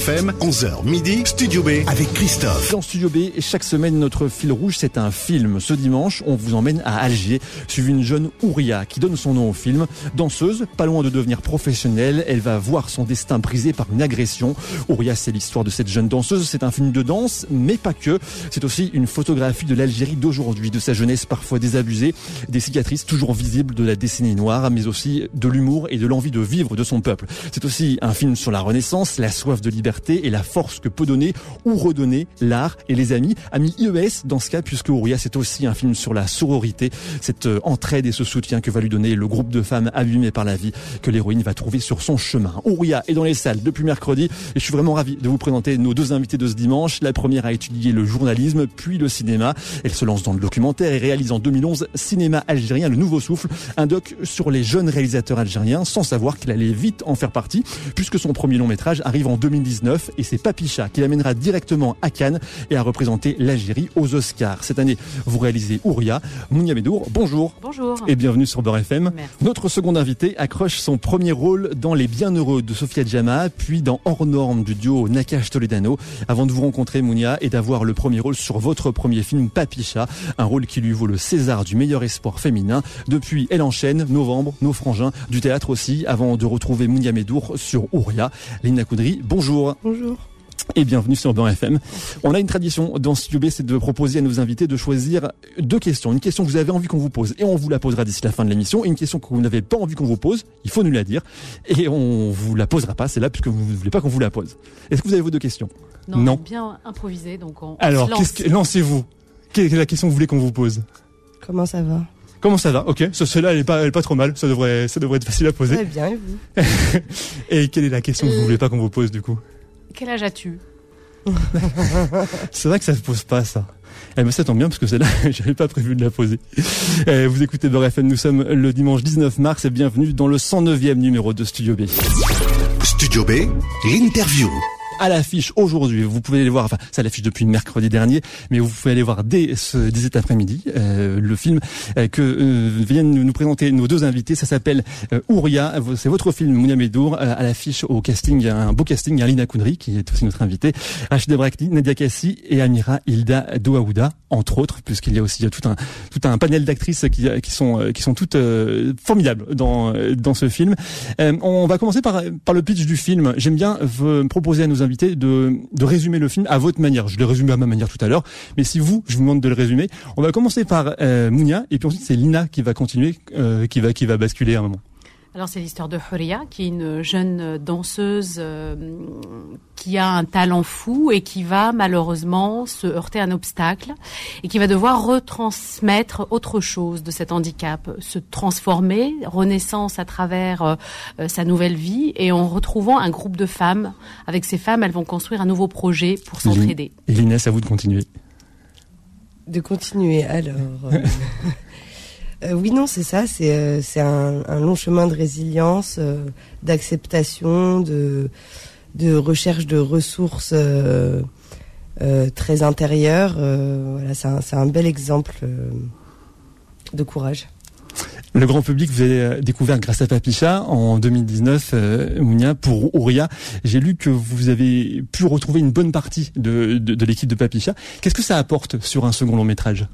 FM, 11h midi, Studio B avec Christophe. Dans Studio B, chaque semaine, notre fil rouge, c'est un film. Ce dimanche, on vous emmène à Alger, suivi une jeune Ouria qui donne son nom au film. Danseuse, pas loin de devenir professionnelle, elle va voir son destin brisé par une agression. Ouria, c'est l'histoire de cette jeune danseuse. C'est un film de danse, mais pas que. C'est aussi une photographie de l'Algérie d'aujourd'hui, de sa jeunesse parfois désabusée, des cicatrices toujours visibles de la décennie noire, mais aussi de l'humour et de l'envie de vivre de son peuple. C'est aussi un film sur la Renaissance, la soif de liberté et la force que peut donner ou redonner l'art et les amis. Amis IES dans ce cas, puisque Ouria, c'est aussi un film sur la sororité, cette euh, entraide et ce soutien que va lui donner le groupe de femmes abîmées par la vie que l'héroïne va trouver sur son chemin. Ouria est dans les salles depuis mercredi et je suis vraiment ravi de vous présenter nos deux invités de ce dimanche. La première a étudié le journalisme, puis le cinéma. Elle se lance dans le documentaire et réalise en 2011 Cinéma algérien, le nouveau souffle, un doc sur les jeunes réalisateurs algériens, sans savoir qu'il allait vite en faire partie, puisque son premier long métrage arrive en 2019 et c'est Papicha qui l'amènera directement à Cannes et à représenter l'Algérie aux Oscars. Cette année, vous réalisez Ouria. Mounia Medour, bonjour. Bonjour. Et bienvenue sur Beurre FM. Merci. Notre second invité accroche son premier rôle dans Les Bienheureux de Sofia Djama, puis dans Hors Norme du duo Nakash Toledano, avant de vous rencontrer Mounia et d'avoir le premier rôle sur votre premier film Papicha, un rôle qui lui vaut le César du meilleur espoir féminin. Depuis, elle enchaîne Novembre, Nos Frangins, du théâtre aussi, avant de retrouver Mounia Medour sur Ouria. Lina Koudry, bonjour. Bonjour. Et bienvenue sur Beurre FM. On a une tradition dans Studio B, c'est de proposer à nos invités de choisir deux questions. Une question que vous avez envie qu'on vous pose et on vous la posera d'ici la fin de l'émission. Et une question que vous n'avez pas envie qu'on vous pose, il faut nous la dire. Et on vous la posera pas, c'est là puisque vous ne voulez pas qu'on vous la pose. Est-ce que vous avez vos deux questions? Non, Non. bien improvisé, donc on, Alors, se lance. qu'est-ce que, lancez-vous. Quelle est la question que vous voulez qu'on vous pose? Comment ça va? Comment ça va? Ok, ce- celle-là elle est pas, elle est pas trop mal. Ça devrait, ça devrait être facile à poser. Très bien, et vous? Et quelle est la question que vous Euh. voulez pas qu'on vous pose du coup? Quel âge as-tu? C'est vrai que ça se pose pas ça. Eh ben ça tombe bien parce que celle-là, j'avais pas prévu de la poser. Eh, vous écoutez Beurre FM, nous sommes le dimanche 19 mars et bienvenue dans le 109e numéro de Studio B. Studio B, l'interview. À l'affiche aujourd'hui, vous pouvez aller voir, enfin ça l'affiche depuis mercredi dernier, mais vous pouvez aller voir dès, ce, dès cet après-midi euh, le film euh, que euh, viennent nous présenter nos deux invités. Ça s'appelle euh, Ouria, c'est votre film Mounia Medour. Euh, à l'affiche au casting, il y a un beau casting, il y a Lina Koudry qui est aussi notre invitée, Rachida Brakli, Nadia Kassi et Amira Hilda Douaouda, entre autres, puisqu'il y a aussi tout un tout un panel d'actrices qui, qui sont euh, qui sont toutes euh, formidables dans euh, dans ce film. Euh, on va commencer par par le pitch du film. J'aime bien proposer à nos invités de résumer le film à votre manière. Je l'ai résumé à ma manière tout à l'heure, mais si vous, je vous demande de le résumer, on va commencer par euh, Mounia et puis ensuite c'est Lina qui va continuer, euh, qui va qui va basculer à un moment. Alors c'est l'histoire de Huria, qui est une jeune danseuse euh, qui a un talent fou et qui va malheureusement se heurter à un obstacle et qui va devoir retransmettre autre chose de cet handicap, se transformer, renaissance à travers euh, euh, sa nouvelle vie et en retrouvant un groupe de femmes. Avec ces femmes, elles vont construire un nouveau projet pour s'entraider. Et Lina, c'est à vous de continuer. De continuer, alors. euh, oui, non, c'est ça. C'est euh, un, long chemin de résilience, euh, d'acceptation, de, recherche de ressources très intérieures. voilà, c'est un, bel exemple de courage. Le grand public, vous avez découvert grâce à Papicha en 2019, euh, Mounia, pour Ouria. J'ai lu que vous avez pu retrouver une bonne partie de l'équipe de Papicha. Qu'est-ce que ça apporte sur un second long métrage?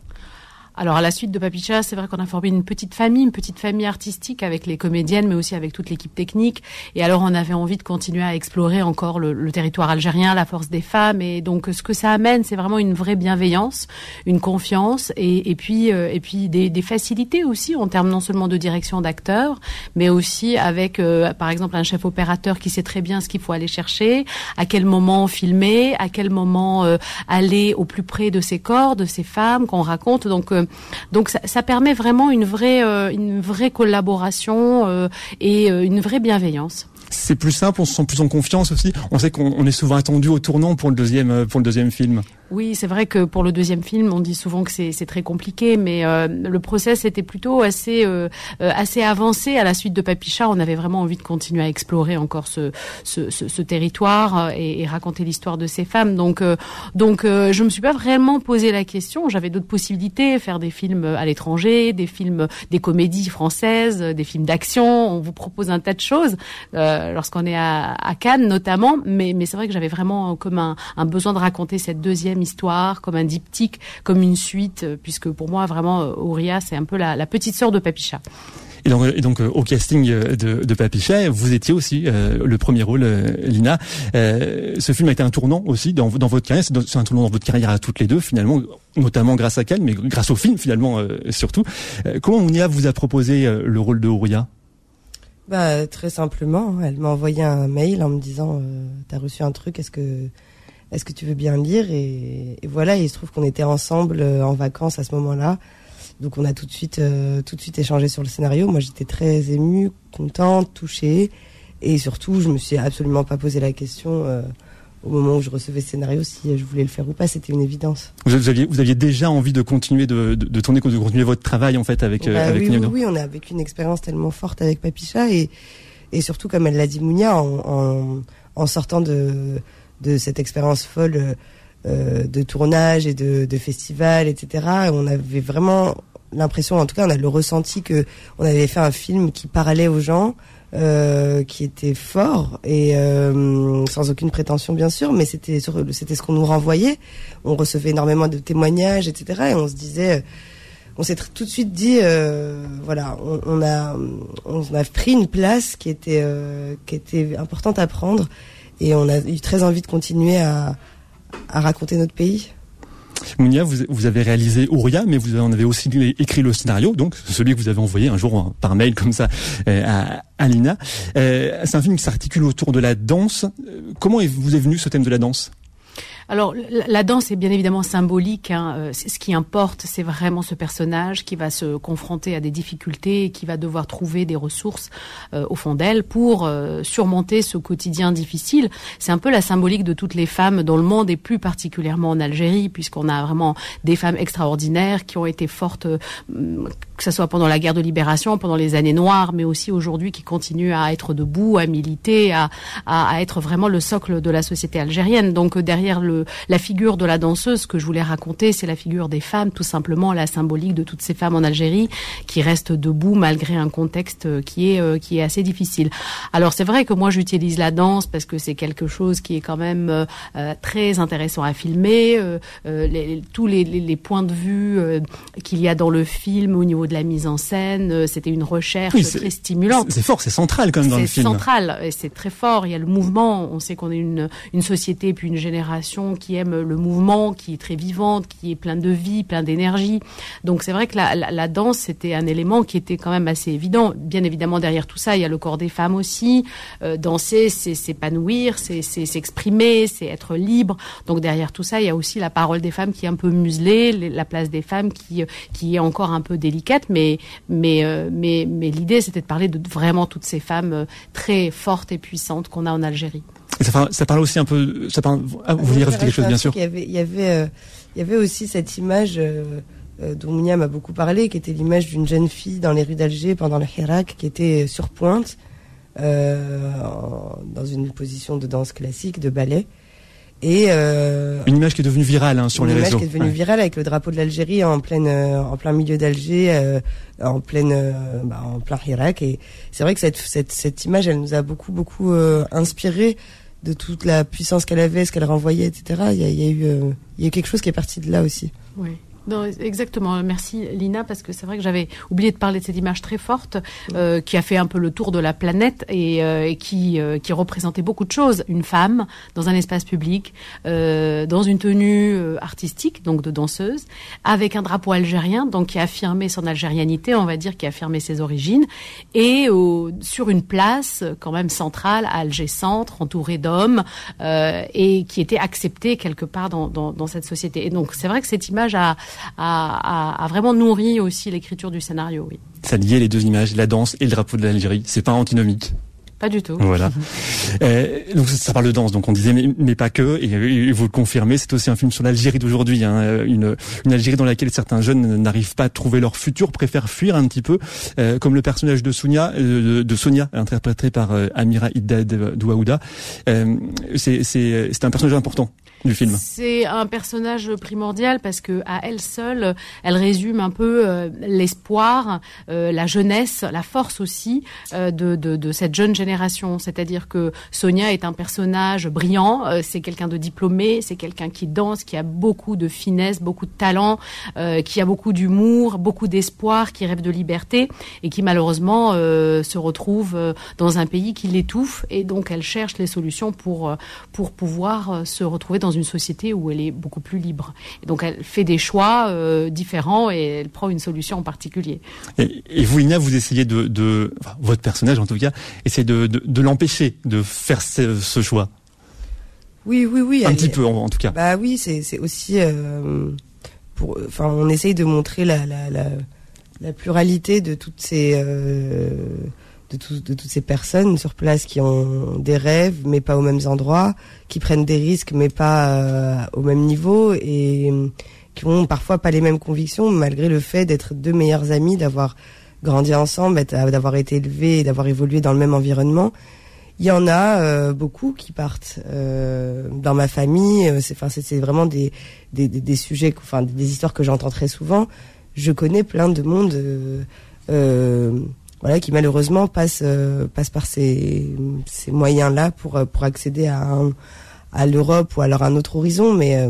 Alors à la suite de Papicha, c'est vrai qu'on a formé une petite famille, une petite famille artistique avec les comédiennes, mais aussi avec toute l'équipe technique. Et alors on avait envie de continuer à explorer encore le, territoire algérien, la force des femmes. Et donc ce que ça amène, c'est vraiment une vraie bienveillance, une confiance, et, puis euh, et puis des, des facilités aussi en termes non seulement de direction d'acteurs, mais aussi avec euh, par exemple un chef opérateur qui sait très bien ce qu'il faut aller chercher, à quel moment filmer, à quel moment euh, aller au plus près de ces corps, de ces femmes qu'on raconte. Donc euh, donc ça, ça permet vraiment une vraie, euh, une vraie collaboration euh, et euh, une vraie bienveillance. C'est plus simple, on se sent plus en confiance aussi. On sait qu'on on est souvent attendu au tournant pour le deuxième, pour le deuxième film. Oui, c'est vrai que pour le deuxième film, on dit souvent que c'est très compliqué, mais euh, le process était plutôt assez euh, assez avancé. À la suite de Papicha, on avait vraiment envie de continuer à explorer encore ce ce, ce, ce territoire et, et raconter l'histoire de ces femmes. Donc euh, donc je me suis pas vraiment posé la question. J'avais d'autres possibilités, faire des films à l'étranger, des films, des comédies françaises, des films d'action. On vous propose un tas de choses. Euh, euh, lorsqu'on est à, à, Cannes notamment. Mais, mais c'est vrai que j'avais vraiment comme un, un, besoin de raconter cette deuxième histoire, comme un diptyque, comme une suite, euh, puisque pour moi vraiment Auria c'est un peu la, la petite sœur de Papicha. Et donc, et donc au casting de, de Papicha, vous étiez aussi euh, le premier rôle, Lina. Euh, ce film a été un tournant aussi dans, dans votre carrière. C'est un tournant dans votre carrière à toutes les deux, finalement, notamment grâce à Cannes, mais grâce au film finalement surtout. comment Mounia vous a proposé le rôle de Auria bah très simplement, elle m'a envoyé un mail en me disant euh, t'as reçu un truc, est-ce que est-ce que tu veux bien lire? Et, voilà, il se trouve qu'on était ensemble euh, en vacances à ce moment-là, donc on a tout de suite euh, tout de suite échangé sur le scénario. Moi j'étais très émue, contente, touchée et surtout je me suis absolument pas posé la question euh, au moment où je recevais ce scénario si je voulais le faire ou pas, c'était une évidence. Vous aviez, vous aviez déjà envie de continuer de, de, de tourner, de continuer votre travail en fait avec, euh, bah, avec oui, oui, oui, on a vécu une expérience tellement forte avec Papicha et, et surtout comme elle l'a dit Mounia, en, en, en, sortant de, de cette expérience folle de tournage et de, de festival, etc. On avait vraiment l'impression, en tout cas, on a le ressenti que on avait fait un film qui parlait aux gens, euh, qui était fort et euh, sans aucune prétention bien sûr, mais c'était c'était ce qu'on nous renvoyait. On recevait énormément de témoignages, etc. Et on se disait, on s'est tout de suite dit, euh, voilà, on, on, a on a pris une place qui était euh, qui était importante à prendre et on a eu très envie de continuer à, à raconter notre pays. Mounia, vous, vous, avez réalisé Ouria, mais vous en avez aussi écrit le scénario, donc celui que vous avez envoyé un jour par mail comme ça euh, à, à Lina. Euh, c'est un film qui s'articule autour de la danse. Euh, comment vous est venu ce thème de la danse? Alors la danse est bien évidemment symbolique. Hein. Euh, ce qui importe, c'est vraiment ce personnage qui va se confronter à des difficultés et qui va devoir trouver des ressources euh, au fond d'elle pour euh, surmonter ce quotidien difficile. C'est un peu la symbolique de toutes les femmes dans le monde et plus particulièrement en Algérie, puisqu'on a vraiment des femmes extraordinaires qui ont été fortes, que ce soit pendant la guerre de libération, pendant les années noires, mais aussi aujourd'hui qui continuent à être debout, à militer, à, à, à être vraiment le socle de la société algérienne. Donc derrière le la figure de la danseuse que je voulais raconter, c'est la figure des femmes, tout simplement la symbolique de toutes ces femmes en Algérie qui restent debout malgré un contexte euh, qui est euh, qui est assez difficile. Alors c'est vrai que moi j'utilise la danse parce que c'est quelque chose qui est quand même euh, très intéressant à filmer. les, tous les, les, points de vue qu'il y a dans le film au niveau de la mise en scène, c'était une recherche très stimulante. C'est fort, c'est central quand même dans le film. C'est central et c'est très fort. Il y a le mouvement. On sait qu'on est une une société puis une génération qui aime le mouvement, qui est très vivante, qui est plein de vie, plein d'énergie. Donc c'est vrai que la, danse, c'était un élément qui était quand même assez évident. Bien évidemment, derrière tout ça, il y a le corps des femmes aussi. Euh, danser, c'est s'épanouir, c'est s'exprimer, c'est être libre. Donc derrière tout ça, il y a aussi la parole des femmes qui est un peu muselée, la place des femmes qui, qui est encore un peu délicate. Mais, mais, euh, mais, mais l'idée, c'était de parler de vraiment toutes ces femmes euh, très fortes et puissantes qu'on a en Algérie. Ça, ça, parle aussi un peu. Ça parle, ah, vous voulez rajouter quelque chose, bien sûr. Il y avait, il y avait, euh, il y avait aussi cette image euh, euh dont Mounia m'a beaucoup parlé, qui était l'image d'une jeune fille dans les rues d'Alger pendant le Hirak, qui était sur pointe, euh, dans une position de danse classique, de ballet. Et une image qui est devenue virale hein, sur les réseaux. Une image qui est devenue virale avec le drapeau de l'Algérie en pleine, en plein milieu d'Alger, en pleine, bah, en plein Hirak. Et c'est vrai que cette, cette, cette image, elle nous a beaucoup, beaucoup inspiré de toute la puissance qu'elle avait, ce qu'elle renvoyait, etc. Il y a, eu, euh, il y a quelque chose qui est parti de là aussi. Oui. Non, exactement. Merci Lina parce que c'est vrai que j'avais oublié de parler de cette image très forte euh, qui a fait un peu le tour de la planète et, euh, et qui euh, qui représentait beaucoup de choses. Une femme dans un espace public, euh, dans une tenue euh, artistique, donc de danseuse, avec un drapeau algérien, donc qui affirmait son algérianité, on va dire, qui affirmait ses origines, et sur une place quand même centrale à Alger Centre, entourée d'hommes et qui était acceptée quelque part dans, dans, dans cette société. Et donc c'est vrai que cette image a a, a, vraiment nourri aussi l'écriture du scénario. Oui. Ça liait les deux images, la danse et le drapeau de l'Algérie. C'est pas antinomique. Pas du tout. Voilà. euh, donc ça parle de danse, donc on disait mais, pas que, et, vous le confirmez, c'est aussi un film sur l'Algérie d'aujourd'hui, hein, une, une Algérie dans laquelle certains jeunes n'arrivent pas à trouver leur futur, préfèrent fuir un petit peu, euh, comme le personnage de Sonia, euh, de Sonia, interprété par euh, Amira Iddad Douaouda. c'est c'est un personnage important C'est un personnage primordial parce que à elle seule, elle résume un peu l'espoir, la jeunesse, la force aussi de, de, de cette jeune génération. C'est-à-dire que Sonia est un personnage brillant, euh, c'est quelqu'un de diplômé, c'est quelqu'un qui danse, qui a beaucoup de finesse, beaucoup de talent, euh, qui a beaucoup d'humour, beaucoup d'espoir, qui rêve de liberté et qui malheureusement euh, se retrouve dans un pays qui l'étouffe et donc elle cherche les solutions pour pour pouvoir se retrouver dans une société où elle est beaucoup plus libre. Et donc elle fait des choix différents et elle prend une solution en particulier. Et, vous, Lina, vous essayez de, de votre personnage en tout cas, essaie de, de, de l'empêcher de faire ce, choix Oui, oui, oui. Un petit peu, en, tout cas. Bah oui, c'est aussi euh, pour. Enfin, on essaye de montrer la, la, pluralité de toutes ces. Euh, de, toutes ces personnes sur place qui ont des rêves mais pas aux mêmes endroits, qui prennent des risques mais pas euh, au même niveau et qui ont parfois pas les mêmes convictions malgré le fait d'être deux meilleurs amis, d'avoir grandi ensemble, d'avoir été élevés, d'avoir évolué dans le même environnement il y en a euh, beaucoup qui partent euh, dans ma famille. Euh, c'est, vraiment des, des, sujets, enfin, des histoires que j'entends très souvent. Je connais plein de monde, voilà, qui malheureusement passe passe par ces, ces moyens-là pour pour accéder à à l'Europe ou alors à un autre horizon. Mais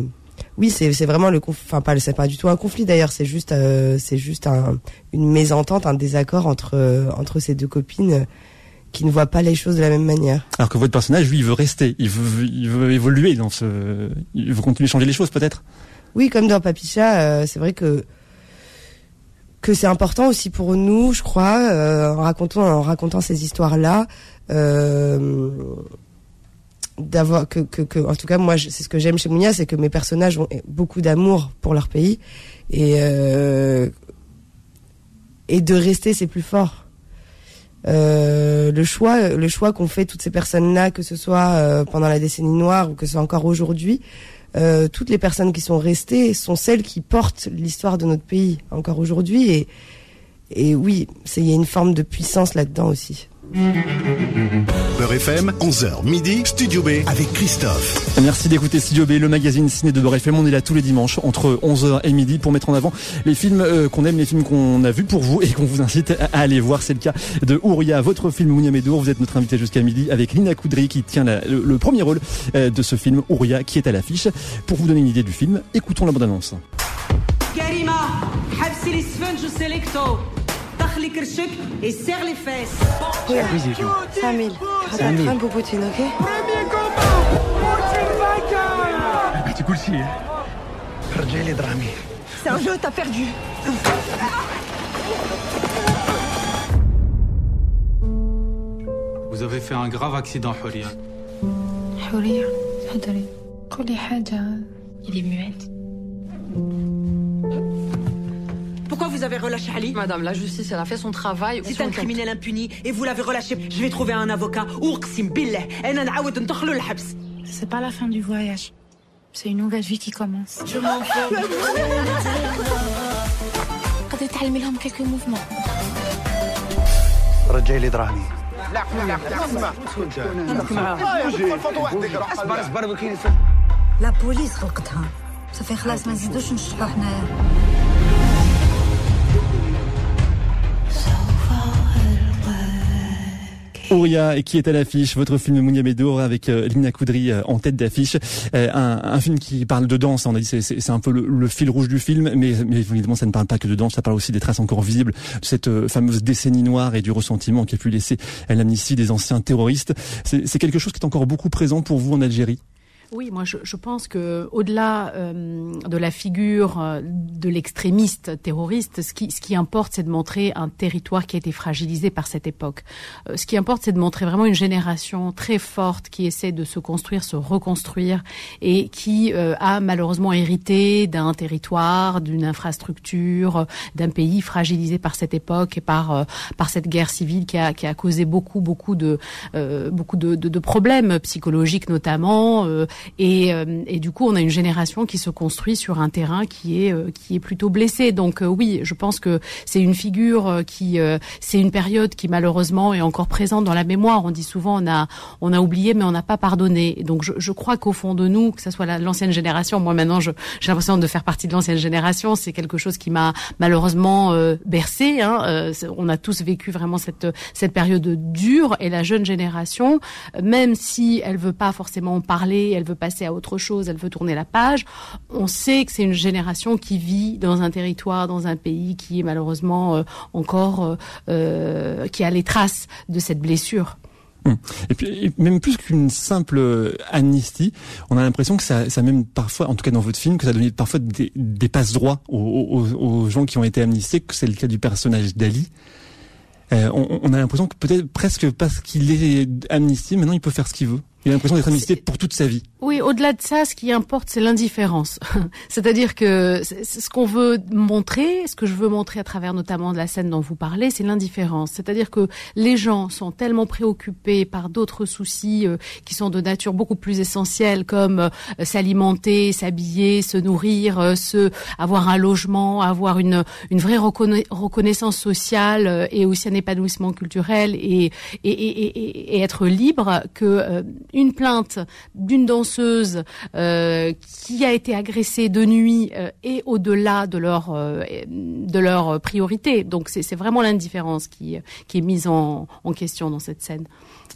oui, c'est c'est vraiment le enfin pas c'est pas du tout un conflit d'ailleurs. C'est juste c'est juste un, une mésentente, un désaccord entre entre ces deux copines qui ne voit pas les choses de la même manière. Alors que votre personnage, lui, il veut rester, il veut, il veut évoluer dans ce, il veut continuer à changer les choses, peut-être? Oui, comme dans Papicha, euh, c'est vrai que que c'est important aussi pour nous, je crois, euh, en racontant ces histoires-là, euh, d'avoir que, que, que, en tout cas moi, c'est ce que j'aime chez Mounia, c'est que mes personnages ont beaucoup d'amour pour leur pays et et de rester, c'est plus fort. Euh, le choix, le choix qu'ont fait toutes ces personnes-là, que ce soit euh, pendant la décennie noire ou que ce soit encore aujourd'hui, euh, toutes les personnes qui sont restées sont celles qui portent l'histoire de notre pays encore aujourd'hui. Et, et oui, il y a une forme de puissance là-dedans aussi. Beurre FM, 11h midi, Studio B avec Christophe. Merci d'écouter Studio B, le magazine ciné de Beurre FM. On est là tous les dimanches entre 11h et midi pour mettre en avant les films euh, qu'on aime, les films qu'on a vus pour vous et qu'on vous incite à aller voir. C'est le cas de Ouria, votre film Mounia Medour. Vous êtes notre invité jusqu'à midi avec Lina Koudry qui tient le, premier rôle euh, de ce film Ouria qui est à l'affiche. Pour vous donner une idée du film, écoutons la bande-annonce Karima, خلي كرشك et serre les fesses. Oui, 5000. 5000 pour Poutine, ok Premier combat Poutine vainqueur بغيتي كل شيء رجعي درامي C'est un jeu, t'as perdu. Vous avez fait un grave accident, Huria. Huria, تفضلي قولي حاجة. Il est muette. Pourquoi vous avez relâché Ali Madame, la justice, elle a fait son travail. C'est un criminel impuni et vous l'avez relâché. Je vais trouver un avocat. C'est pas la fin du voyage. C'est une nouvelle vie qui commence. Je m'en fous. quelques mouvements. La police Ça fait خلاص ما نزيدوش نشطحوا Ouria qui est à l'affiche, votre film Mounia Medour avec euh, Lina Koudry euh, en tête d'affiche, euh, un, film qui parle de danse, on a dit c'est un peu le, fil rouge du film, mais, mais, évidemment ça ne parle pas que de danse, ça parle aussi des traces encore visibles de cette fameuse décennie noire et du ressentiment qui a pu laisser l'amnistie des anciens terroristes. C'est quelque chose qui est encore beaucoup présent pour vous en Algérie? Oui, moi je, je pense que au-delà euh, de la figure euh, de l'extrémiste terroriste, ce qui, ce qui importe, c'est de montrer un territoire qui a été fragilisé par cette époque. Euh, ce qui importe, c'est de montrer vraiment une génération très forte qui essaie de se construire, se reconstruire et qui a malheureusement hérité d'un territoire, d'une infrastructure, d'un pays fragilisé par cette époque et par par cette guerre civile qui a, qui a causé beaucoup beaucoup de beaucoup de, de, de, problèmes psychologiques notamment et, euh, et, du coup, on a une génération qui se construit sur un terrain qui est euh, qui est plutôt blessé. Donc euh, oui, je pense que c'est une figure qui c'est une période qui malheureusement est encore présente dans la mémoire. On dit souvent on a on a oublié mais on n'a pas pardonné. Donc je, je crois qu'au fond de nous, que ce soit l'ancienne génération, moi maintenant j'ai l'impression de faire partie de l'ancienne génération. C'est quelque chose qui m'a malheureusement bercé. Hein. on a tous vécu vraiment cette cette période dure et la jeune génération, même si elle veut pas forcément parler, elle veut passer à autre chose, elle veut tourner la page. On sait que c'est une génération qui vit dans un territoire, dans un pays qui est malheureusement euh, encore, euh, euh, qui a les traces de cette blessure. Hum. Et puis même plus qu'une simple amnistie, on a l'impression que ça, ça même parfois, en tout cas dans votre film, que ça donne parfois des, des passe droits aux, aux, gens qui ont été amnistés, que c'est le cas du personnage d'Ali. on, on, a l'impression que peut-être presque parce qu'il est amnistié, maintenant il peut faire ce qu'il veut. Il a l'impression d'être amnistié pour toute sa vie. Oui, au-delà de ça, ce qui importe, c'est l'indifférence. C'est-à-dire que ce qu'on veut montrer, ce que je veux montrer à travers notamment de la scène dont vous parlez, c'est l'indifférence. C'est-à-dire que les gens sont tellement préoccupés par d'autres soucis euh, qui sont de nature beaucoup plus essentielle, comme euh, s'alimenter, s'habiller, se nourrir, euh, se avoir un logement, avoir une une vraie reconnaissance sociale et aussi un épanouissement culturel et et, et, et être libre que une plainte d'une danseuse euh, qui a été agressée de nuit euh, et au-delà de leur euh, de leur priorité. Donc c'est vraiment l'indifférence qui qui est mise en, question dans cette scène.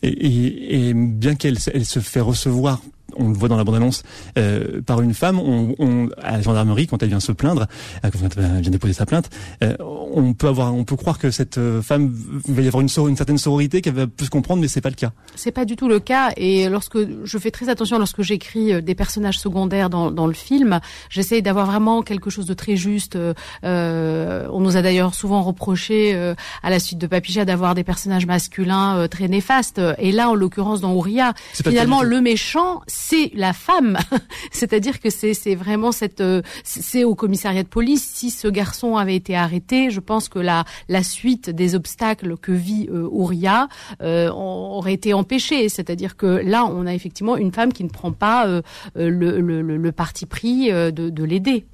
Et, bien qu'elle elle se fait recevoir on le voit dans la bande-annonce, euh, par une femme, on, on, à la gendarmerie, quand elle vient se plaindre, euh, quand elle vient déposer sa plainte, euh, on peut avoir, on peut croire que cette euh, femme va y avoir une, une certaine sororité qu'elle va plus comprendre, mais c'est pas le cas. C'est pas du tout le cas. Et lorsque je fais très attention lorsque j'écris euh, des personnages secondaires dans, dans le film, j'essaie d'avoir vraiment quelque chose de très juste. Euh, on nous a d'ailleurs souvent reproché à la suite de Papicha d'avoir des personnages masculins très néfastes. Et là, en l'occurrence, dans Ouria, finalement, le méchant c'est la femme. C'est-à-dire que c'est vraiment cette euh, c'est au commissariat de police. Si ce garçon avait été arrêté, je pense que la la suite des obstacles que vit euh, Ouria euh, aurait été empêchée. C'est-à-dire que là, on a effectivement une femme qui ne prend pas le, le, parti pris de, de l'aider.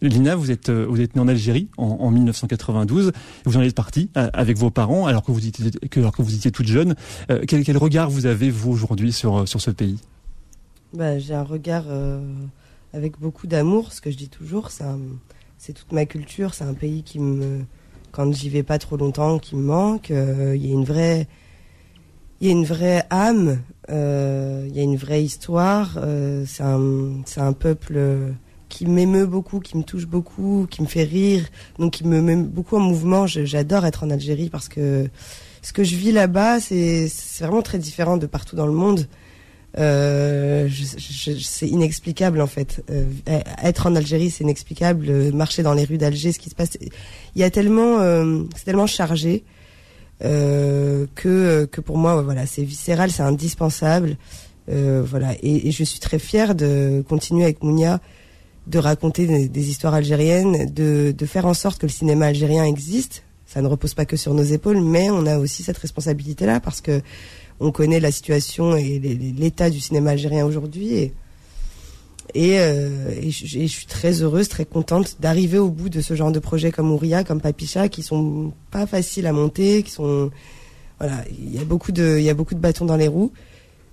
Lina, vous êtes vous êtes née en Algérie en, en 1992. Vous en êtes partie avec vos parents alors que vous étiez alors que vous étiez toute jeune. quel, quel regard vous avez vous aujourd'hui sur sur ce pays? Bah, J'ai un regard euh, avec beaucoup d'amour, ce que je dis toujours. C'est toute ma culture, c'est un pays qui me, quand j'y vais pas trop longtemps, qui me manque. Euh, il y a une vraie, y a une vraie âme, euh, il y a une vraie histoire. c'est un, un peuple qui m'émeut beaucoup, qui me touche beaucoup, qui me fait rire, donc qui me met beaucoup en mouvement. J'adore être en Algérie parce que ce que je vis là-bas, c'est vraiment très différent de partout dans le monde. Euh, c'est inexplicable en fait. Euh, être en Algérie, c'est inexplicable. Euh, marcher dans les rues d'Alger, ce qui se passe, il y a tellement, euh, c'est tellement chargé que que pour moi, voilà, c'est viscéral, c'est indispensable. voilà, et, je suis très fière de continuer avec Mounia de raconter des, histoires algériennes, de faire en sorte que le cinéma algérien existe. Ça ne repose pas que sur nos épaules, mais on a aussi cette responsabilité-là parce que on connaît la situation et l'état du cinéma algérien aujourd'hui. Et, et, euh, je, suis très heureuse, très contente d'arriver au bout de ce genre de projet comme Ouria, comme Papicha, qui sont pas faciles à monter, qui sont voilà, il y a beaucoup de, il y a beaucoup de bâtons dans les roues,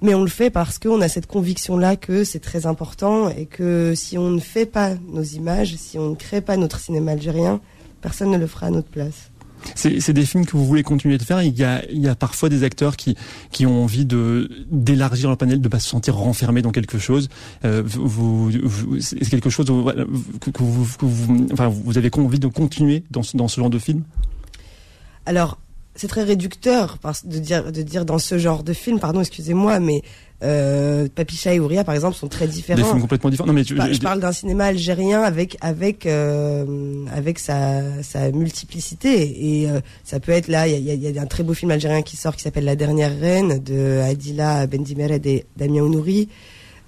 mais on le fait parce qu'on a cette conviction là que c'est très important et que si on ne fait pas nos images, si on ne crée pas notre cinéma algérien, personne ne le fera à notre place. C'est des films que vous voulez continuer de faire. Il y a, il y a parfois des acteurs qui, qui ont envie de d'élargir leur panel, de pas se sentir renfermé dans quelque chose. Euh, vous, c'est quelque chose que, vous avez envie de continuer dans ce, dans ce genre de film? Alors, c'est très réducteur de dire de dire dans ce genre de film. Pardon, excusez-moi, mais Euh, Papicha et Ouria, par exemple, sont très différents. Des films complètement différents. Non, mais je, parle d'un cinéma algérien avec avec euh, avec sa, sa multiplicité et euh, ça peut être là. Il y a, y a, un très beau film algérien qui sort qui s'appelle La dernière reine de Adila Bendimeret et Damien Ounouri.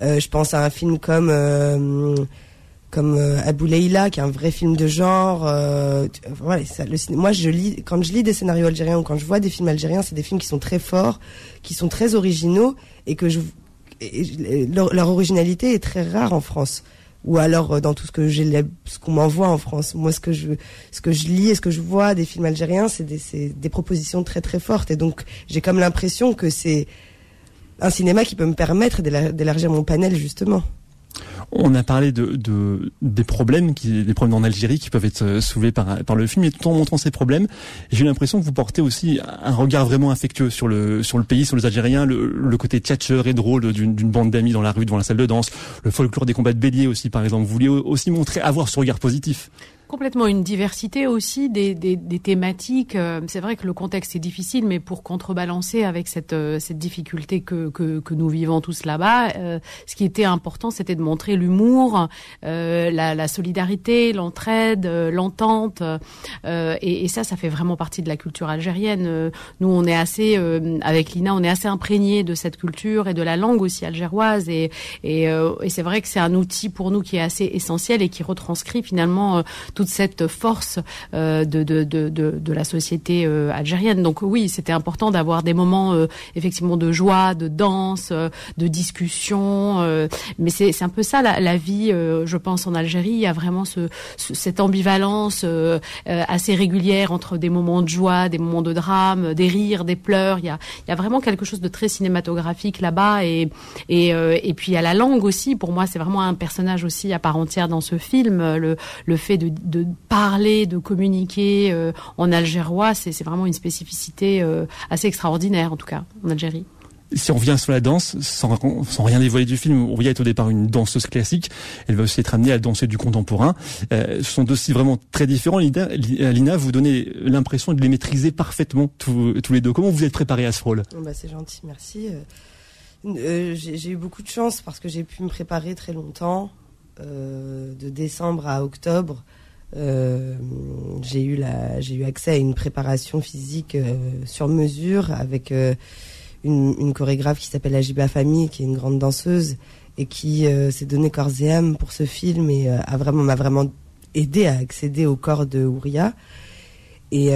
Euh, je pense à un film comme euh, comme euh, Abou Leila, qui est un vrai film de genre. Euh, voilà, ça, le, moi, je lis quand je lis des scénarios algériens ou quand je vois des films algériens, c'est des films qui sont très forts, qui sont très originaux et que je leur, originalité est très rare en France. Ou alors euh, dans tout ce que j'ai ce qu'on m'envoie en France. Moi ce que je ce que je lis et ce que je vois des films algériens c'est des, des propositions très très fortes. Et donc j'ai comme l'impression que c'est un cinéma qui peut me permettre d'élargir mon panel justement on a parlé de, des problèmes, qui, des problèmes en Algérie qui peuvent être euh, soulevés par, le film, et tout en montrant ces problèmes, j'ai l'impression que vous portez aussi un regard vraiment affectueux sur le sur le pays, sur les Algériens, le, côté tchatcheur et drôle d'une bande d'amis dans la rue, devant la salle de danse, le folklore des combats de bélier aussi, par exemple. Vous vouliez aussi montrer, avoir ce regard positif complètement une diversité aussi des, des, des thématiques. Euh, c'est vrai que le contexte est difficile, mais pour contrebalancer avec cette, euh, cette difficulté que, que, que nous vivons tous là-bas, euh, ce qui était important, c'était de montrer l'humour, la, la, solidarité, l'entraide, l'entente. Et, et, ça, ça fait vraiment partie de la culture algérienne. Nous, on est assez, avec Lina, on est assez imprégné de cette culture et de la langue aussi algéroise. Et, et, et c'est vrai que c'est un outil pour nous qui est assez essentiel et qui retranscrit finalement toute cette force euh, de, de, de, de, la société euh, algérienne. Donc oui, c'était important d'avoir des moments euh, effectivement de joie, de danse, de discussion. mais c'est un peu ça la, la vie, je pense, en Algérie. Il y a vraiment ce, cette ambivalence assez régulière entre des moments de joie, des moments de drame, des rires, des pleurs. Il y a, il y a vraiment quelque chose de très cinématographique là-bas. Et, et, et puis il y a la langue aussi. Pour moi, c'est vraiment un personnage aussi à part entière dans ce film. Le, le fait de, de parler, de communiquer euh, en algérois, c'est vraiment une spécificité euh, assez extraordinaire, en tout cas, en Algérie. Si on revient sur la danse, sans, sans rien dévoiler du film, Ouria est au départ une danseuse classique. Elle va aussi être amenée à danser du contemporain. Euh, ce sont deux styles vraiment très différents. Lina, Lina vous donnez l'impression de les maîtriser parfaitement tous, les deux. Comment vous êtes préparée à ce rôle? Oh, bah, C'est gentil, merci. j'ai eu beaucoup de chance parce que j'ai pu me préparer très longtemps, de décembre à octobre. Euh, j'ai eu la, j'ai eu accès à une préparation physique euh, sur mesure avec euh, une, chorégraphe qui s'appelle Ajiba Famille, qui est une grande danseuse et qui s'est donné corps et âme pour ce film et a vraiment m'a vraiment aidé à accéder au corps de Ouria. Et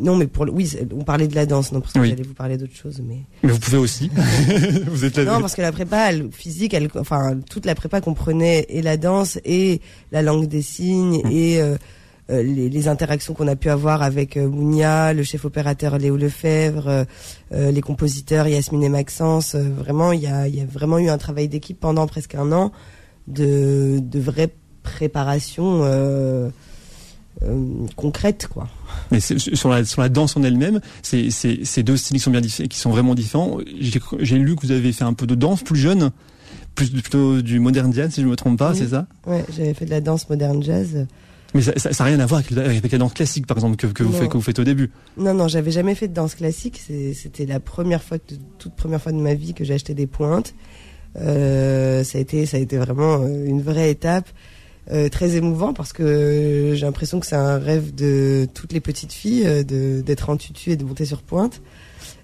non, mais pour oui, on parlait de la danse, non, parce que j'allais vous parler d'autre chose, mais. Mais vous pouvez aussi. vous êtes là. Non, parce que la prépa physique, elle, enfin, toute la prépa comprenait et la danse et la langue des signes hum. et euh, euh, les, interactions qu'on a pu avoir avec euh, Mounia, le chef opérateur Léo Lefebvre, les compositeurs Yasmine et Maxence. vraiment, il y a, y a vraiment eu un travail d'équipe pendant presque un an de, de vraie préparation concrète, quoi. Mais sur la, sur la danse en elle-même, c'est ces deux styles qui sont bien qui sont vraiment différents. J'ai lu que vous avez fait un peu de danse plus jeune, plus plutôt du modern jazz si je me trompe pas, c'est ça? Ouais, j'avais fait de la danse moderne jazz. Mais ça n'a rien à voir avec, la danse classique, par exemple, que, que vous, faites, que vous faites au début. Non, non, j'avais jamais fait de danse classique. C'était la première fois, toute première fois de ma vie que j'ai acheté des pointes. Euh, ça a été, ça a été vraiment euh, une vraie étape. Euh, très émouvant parce que j'ai l'impression que c'est un rêve de toutes les petites filles euh, de d'être en tutu et de monter sur pointe.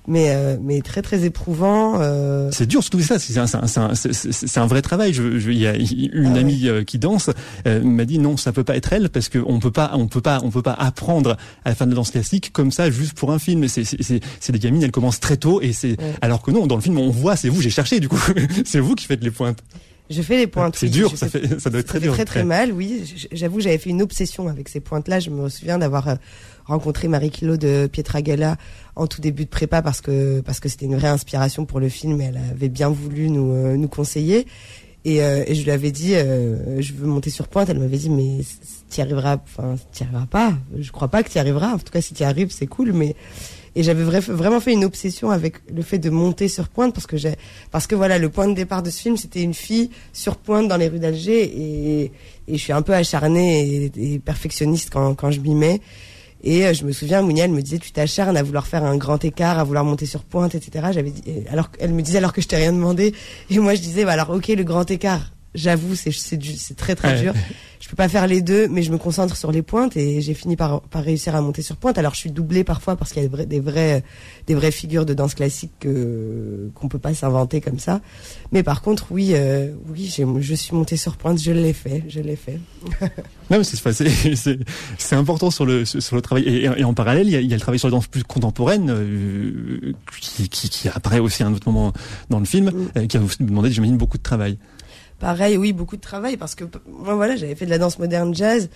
Mais, euh, mais très très éprouvant. C'est dur surtout ça, c'est un, un, un, vrai travail. Je, je, il y a une ah amie qui danse m'a dit non, ça peut pas être elle parce qu'on peut pas, on peut pas, on peut pas apprendre à faire de la danse classique comme ça juste pour un film. C'est des gamines, elles commencent très tôt et c'est alors que non, dans le film on voit, c'est vous, j'ai cherché du coup, c'est vous qui faites les pointes. Je fais les pointes. C'est dur, ça, fait, ça doit être très dur. Très très mal, oui. J'avoue, j'avais fait une obsession avec ces pointes-là. Je me souviens d'avoir euh, rencontré Marie Kilo de Pietragala en tout début de prépa parce que parce que c'était une vraie inspiration pour le film. Elle avait bien voulu nous euh, nous conseiller. Et, euh, et, je lui avais dit, je veux monter sur pointe. Elle m'avait dit, mais tu y arriveras, enfin, tu y arriveras pas. Je crois pas que tu y arriveras. En tout cas, si tu y arrives, c'est cool. Mais et j'avais vraiment fait une obsession avec le fait de monter sur pointe parce que j'ai, parce que voilà, le point de départ de ce film, c'était une fille sur pointe dans les rues d'Alger et, je suis un peu acharnée et, perfectionniste quand, je m'y mets. Et je me souviens, Mounia, elle me disait, tu t'acharnes à vouloir faire un grand écart, à vouloir monter sur pointe, etc. J'avais alors elle me disait alors que je t'ai rien demandé, et moi je disais, bah alors ok, le grand écart, j'avoue, c'est c'est très très dur. Je peux pas faire les deux, mais je me concentre sur les pointes et j'ai fini par, par réussir à monter sur pointe. Alors je suis doublée parfois parce qu'il y a des, vrais, des vraies figures de danse classique que qu'on peut pas s'inventer comme ça. Mais par contre, oui, euh, oui, je suis montée sur pointe, je l'ai fait, je l'ai fait. non, mais c'est c'est important sur le sur le travail et, en parallèle, il y, a, il y, a, le travail sur la danse plus contemporaine euh, qui, qui, qui, apparaît aussi à un autre moment dans le film, mm. euh, qui a demandé, j'imagine, beaucoup de travail. Pareil, oui, beaucoup de travail parce que moi, voilà, j'avais fait de la danse moderne jazz.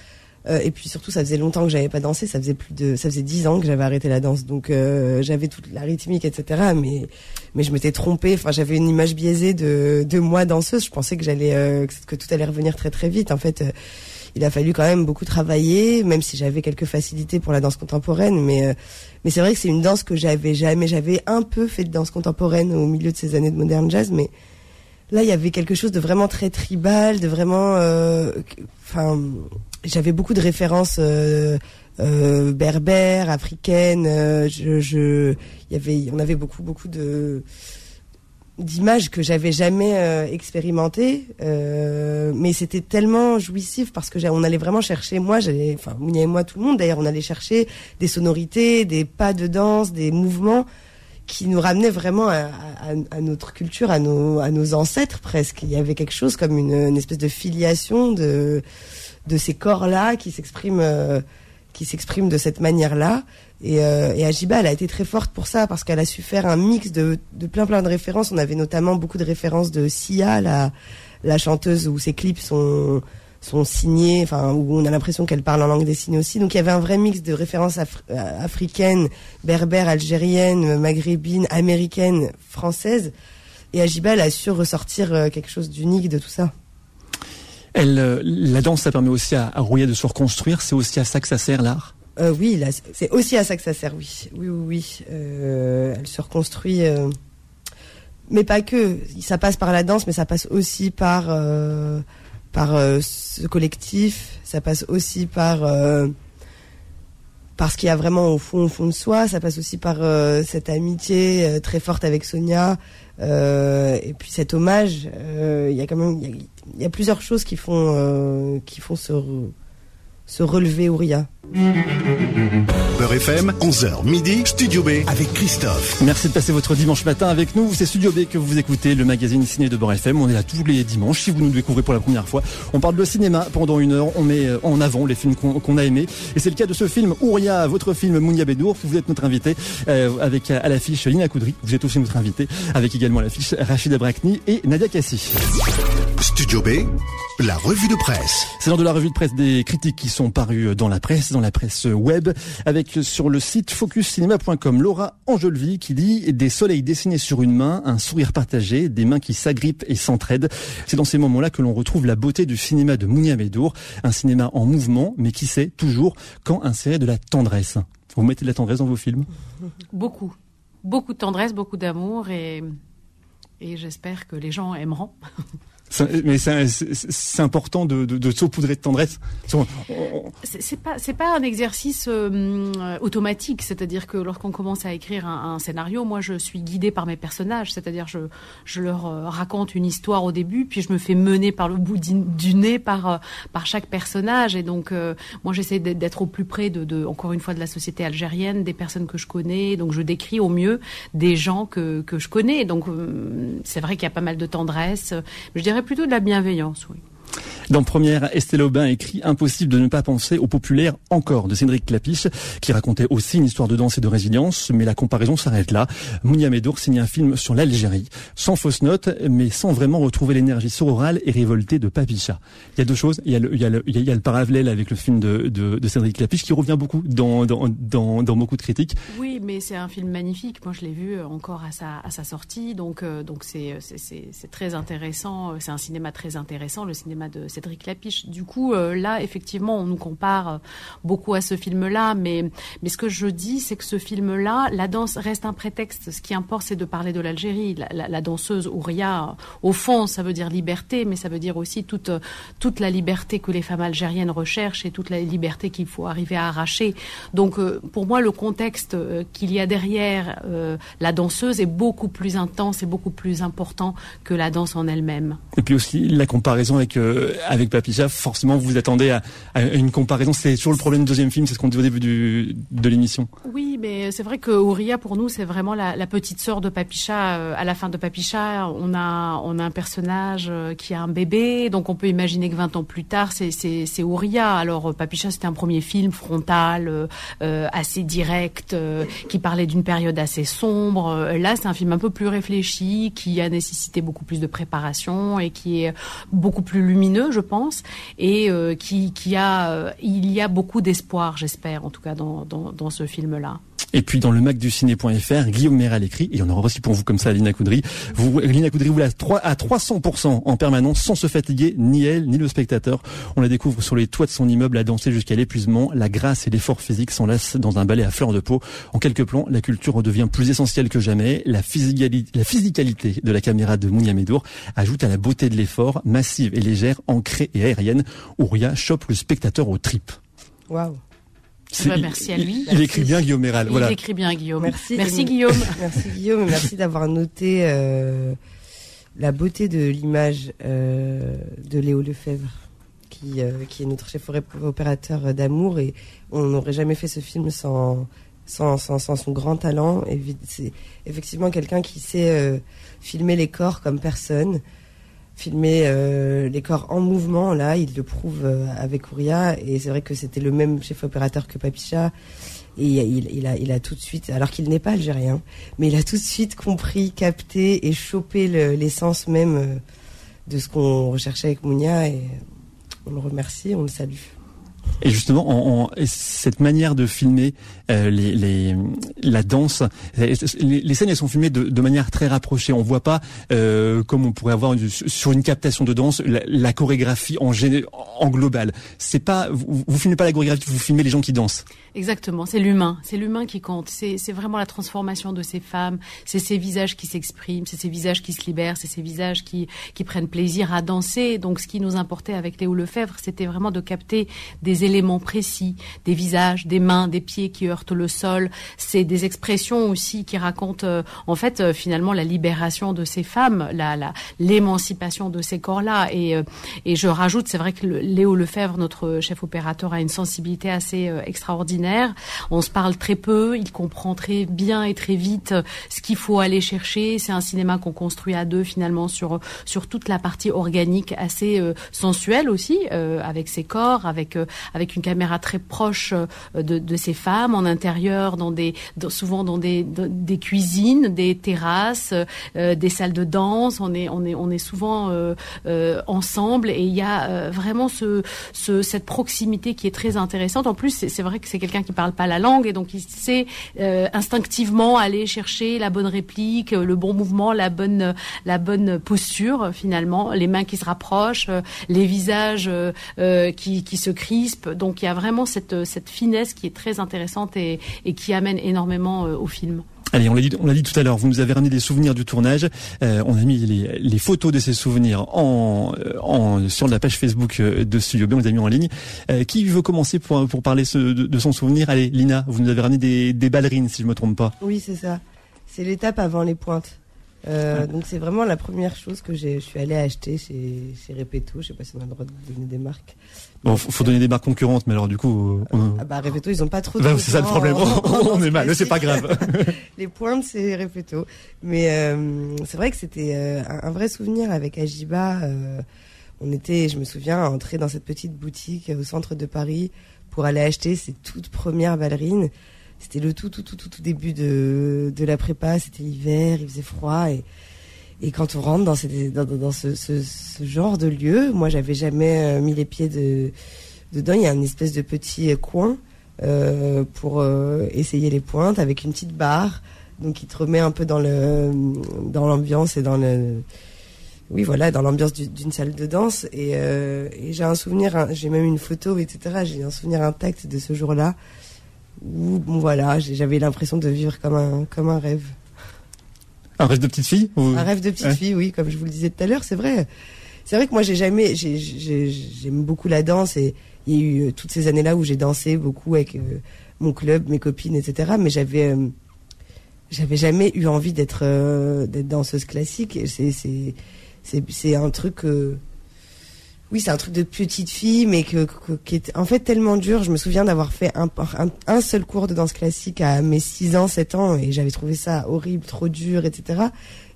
Euh, et puis surtout, ça faisait longtemps que j'avais pas dansé. Ça faisait plus de, ça faisait dix ans que j'avais arrêté la danse. Donc euh, j'avais toute la rythmique, etc. Mais mais je m'étais trompée. Enfin, j'avais une image biaisée de de moi danseuse. Je pensais que j'allais euh, que tout allait revenir très très vite. En fait, euh, il a fallu quand même beaucoup travailler, même si j'avais quelques facilités pour la danse contemporaine. Mais euh, mais c'est vrai que c'est une danse que j'avais jamais. J'avais un peu fait de danse contemporaine au milieu de ces années de moderne jazz, mais Là, il y avait quelque chose de vraiment très tribal, de vraiment, euh, enfin, j'avais beaucoup de références euh, euh, berbères, africaines. je, je, y avait, on avait beaucoup, beaucoup de d'images que j'avais jamais expérimentées, mais c'était tellement jouissif parce que on allait vraiment chercher. Moi, j'allais, enfin, Mounia et moi, tout le monde d'ailleurs, on allait chercher des sonorités, des pas de danse, des mouvements qui nous ramenait vraiment à, à, à, notre culture, à nos, à nos ancêtres presque. Il y avait quelque chose comme une, une espèce de filiation de, de ces corps-là qui s'expriment euh, qui s'expriment de cette manière-là. Et, euh, et Ajiba, elle a été très forte pour ça parce qu'elle a su faire un mix de, de plein plein de références. On avait notamment beaucoup de références de Sia, la, la chanteuse où ses clips sont sont signés, enfin où on a l'impression qu'elle parle en langue des signes aussi. Donc il y avait un vrai mix de références euh, africaines, berbères, algériennes, maghrébines, américaines, françaises. Et Ajiba, elle a su ressortir euh, quelque chose d'unique de tout ça. Elle, euh, la danse, ça permet aussi à, à de se reconstruire. C'est aussi à ça que ça sert l'art? Euh, oui, c'est aussi à ça que ça sert. Oui, oui, oui. oui. Euh, elle se reconstruit, mais pas que. Ça passe par la danse, mais ça passe aussi par par euh, ce collectif, ça passe aussi par euh, par ce qu'il y a vraiment au fond, au fond de soi, ça passe aussi par euh, cette amitié très forte avec Sonia, et puis cet hommage. Il y a quand même, il y, a plusieurs choses qui font qui font se se relever Ouria. Beurre FM, 11h midi, Studio B avec Christophe. Merci de passer votre dimanche matin avec nous. C'est Studio B que vous écoutez, le magazine ciné de Beurre FM. On est là tous les dimanches. Si vous nous découvrez pour la première fois, on parle de cinéma pendant une heure. On met euh, en avant les films qu'on a aimés. Et c'est le cas de ce film Ouria, votre film Mounia Bedour. Vous êtes notre invité euh, avec à l'affiche Lina Koudry. Vous êtes aussi notre invité avec également à l'affiche Rachida Brakni et Nadia Kassi. Studio B, la revue de presse. C'est dans de la revue de presse des critiques qui sont parues dans la presse, dans la presse web, avec sur le site focuscinema.com Laura Angelvi qui dit des soleils dessinés sur une main, un sourire partagé, des mains qui s'agrippent et s'entraident. C'est dans ces moments-là que l'on retrouve la beauté du cinéma de Mounia Medour, un cinéma en mouvement, mais qui sait toujours quand insérer de la tendresse. Vous mettez de la tendresse dans vos films? Beaucoup. Beaucoup de tendresse, beaucoup d'amour et j'espère que les gens aimeront. mais c'est important de, de, de saupoudrer de tendresse. C'est pas pas un exercice euh, automatique, c'est-à-dire que lorsqu'on commence à écrire un, scénario, moi je suis guidée par mes personnages, c'est-à-dire je je leur euh, raconte une histoire au début, puis je me fais mener par le bout du nez par euh, par chaque personnage, et donc moi j'essaie d'être au plus près de, encore une fois de la société algérienne, des personnes que je connais, donc je décris au mieux des gens que que je connais, donc c'est vrai qu'il y a pas mal de tendresse, plutôt de la bienveillance, oui. Dans Première, Estelle Aubin écrit Impossible de ne pas penser au populaire encore de Cédric Clapiche, qui racontait aussi une histoire de danse et de résilience, mais la comparaison s'arrête là. Mounia Medour signe un film sur l'Algérie, sans fausse note, mais sans vraiment retrouver l'énergie sororale et révoltée de Papicha. Il y a deux choses. Il y a le, parallèle avec le film de, Cédric Clapiche qui revient beaucoup dans, beaucoup de critiques. Oui, mais c'est un film magnifique. Moi, je l'ai vu encore à sa, sortie, donc, euh, donc c'est très intéressant. C'est un cinéma très intéressant. Le cinéma de Cédric Lapiche. Du coup, là, effectivement, on nous compare beaucoup à ce film-là, mais mais ce que je dis, c'est que ce film-là, la danse reste un prétexte. Ce qui importe, c'est de parler de l'Algérie. La, danseuse Ouria, au fond, ça veut dire liberté, mais ça veut dire aussi toute toute la liberté que les femmes algériennes recherchent et toute la liberté qu'il faut arriver à arracher. Donc, pour moi, le contexte qu'il y a derrière la danseuse est beaucoup plus intense et beaucoup plus important que la danse en elle-même. Et puis aussi la comparaison avec euh, avec Papicha, forcément vous vous attendez à, une comparaison. C'est toujours le problème du deuxième film, c'est ce qu'on dit au début de l'émission. Oui, mais c'est vrai que Ouria pour nous c'est vraiment la, petite sœur de Papicha. Euh, à la fin de Papicha, on a un personnage euh, qui a un bébé, donc on peut imaginer que 20 ans plus tard c'est c'est c'est Ouria. Alors Papicha c'était un premier film frontal, assez direct, qui parlait d'une période assez sombre. Là c'est un film un peu plus réfléchi, qui a nécessité beaucoup plus de préparation et qui est beaucoup plus lumineux, je pense, et euh, qui, a, euh, il y a beaucoup d'espoir, j'espère, en tout cas dans ce film-là. Et puis dans le Mac du ciné.fr, Guillaume Méral écrit, et on aura aussi pour vous comme ça, Lina Coudry. Lina Coudry, vous la à 300% en permanence, sans se fatiguer, ni elle, ni le spectateur. On la découvre sur les toits de son immeuble à danser jusqu'à l'épuisement. La grâce et l'effort physique s'enlacent dans un ballet à fleur de peau. En quelques plans, la culture redevient plus essentielle que jamais. La physicalité de la caméra de Mounia Medour ajoute à la beauté de l'effort, massive et légère, ancrée et aérienne. Ouria chope le spectateur aux tripes. Waouh merci à lui. Il, écrit bien Guillaume Méral. Il écrit bien Guillaume. Merci, merci Guillaume. Merci Guillaume. Merci d'avoir noté euh, la beauté de l'image euh, de Léo Lefebvre, qui, euh, qui est notre chef opérateur d'amour. Et on n'aurait jamais fait ce film sans, sans, sans, sans son grand talent. C'est effectivement quelqu'un qui sait filmer les corps comme personne filmer euh, les corps en mouvement. Là, il le prouve euh, avec Ouria. Et c'est vrai que c'était le même chef opérateur que Papicha. Et il, a, tout de suite, alors qu'il n'est pas algérien, mais il a tout de suite compris, capté et chopé l'essence même euh, de ce qu'on recherchait avec Mounia. Et on le remercie, on le salue. Et justement, en, cette manière de filmer euh, la danse, les, scènes elles sont filmées de, manière très rapprochée. On voit pas euh, comme on pourrait avoir sur une captation de danse la, la chorégraphie en, en global. C'est pas vous, vous filmez pas la chorégraphie, vous filmez les gens qui dansent. Exactement, c'est l'humain, c'est l'humain qui compte. C'est vraiment la transformation de ces femmes, c'est ces visages qui s'expriment, c'est ces visages qui se libèrent, c'est ces visages qui qui prennent plaisir à danser. Donc, ce qui nous importait avec Léo Lefebvre, c'était vraiment de capter des éléments précis, des visages, des mains, des pieds qui heurtent le sol. C'est des expressions aussi qui racontent, euh, en fait, euh, finalement, la libération de ces femmes, la l'émancipation de ces corps-là. Et, euh, et je rajoute, c'est vrai que Léo Lefebvre, notre chef opérateur, a une sensibilité assez extraordinaire. On se parle très peu, il comprend très bien et très vite ce qu'il faut aller chercher. C'est un cinéma qu'on construit à deux finalement sur sur toute la partie organique assez sensuelle aussi, avec ses corps, avec avec une caméra très proche euh, de, de ces femmes en intérieur, dans des, souvent dans des, des cuisines, des terrasses, euh, des salles de danse. On est, on est, on est souvent euh, ensemble et il y a vraiment ce, ce, cette proximité qui est très intéressante. En plus, c'est vrai que c'est quelqu'un qui parle pas la langue et donc il sait instinctivement aller chercher la bonne réplique, le bon mouvement, la bonne, la bonne posture finalement, les mains qui se rapprochent, les visages qui, qui se Donc il y a vraiment cette, cette finesse qui est très intéressante et, et qui amène énormément euh, au film. Allez, on l'a dit, on l'a dit tout à l'heure. Vous nous avez ramené des souvenirs du tournage. Euh, on a mis les, les, photos de ces souvenirs en, en, sur la page Facebook euh, de Studio B. On les a mis en ligne. qui veut commencer pour, pour parler de, de, son souvenir? Allez, Lina, vous nous avez ramené des, des ballerines, si je me trompe pas. Oui, c'est ça. C'est l'étape avant les pointes. Euh, donc c'est vraiment la première chose que je suis allée acheter chez, chez Repetto. Je sais pas si on a le droit de donner des marques. Bon, faut, donner des marques concurrentes, mais alors du coup, on... ah bah Repetto, ils ont pas trop. de bah, c'est ça le problème. on est mal, c'est pas grave. Les pointes, c'est Repetto. Mais euh, c'est vrai que c'était euh, un, vrai souvenir avec Ajiba. Euh, on était, je me souviens, entré dans cette petite boutique au centre de Paris pour aller acheter ses toutes premières ballerines. C'était le tout, tout, tout, tout, tout début de, de la prépa. C'était l'hiver, il faisait froid et et quand on rentre dans, dans, dans ce, ce, genre de lieu, moi j'avais jamais euh, mis les pieds de, dedans. Il y a une espèce de petit coin euh, pour euh, essayer les pointes avec une petite barre, donc qui te remet un peu dans le dans l'ambiance et dans le oui, voilà, dans l'ambiance d'une salle de danse. Et, et j'ai un souvenir, j'ai même une photo, etc. J'ai un souvenir intact de ce jour-là où, bon, voilà, j'avais l'impression de vivre comme un, comme un rêve. Un rêve de petite fille Un rêve de petite fille, oui, comme je vous le disais tout à l'heure, c'est vrai. C'est vrai que moi, j'ai jamais, j'aime beaucoup la danse et il y a eu euh, toutes ces années-là où j'ai dansé beaucoup avec euh, mon club, mes copines, etc. Mais j'avais, euh, j'avais jamais eu envie d'être, d'être danseuse classique. C'est, c'est, c'est, un truc oui, c'est un truc de petite fille, mais que, qui est en fait tellement dur. Je me souviens d'avoir fait un, un, seul cours de danse classique à mes 6 ans, 7 ans, et j'avais trouvé ça horrible, trop dur, etc.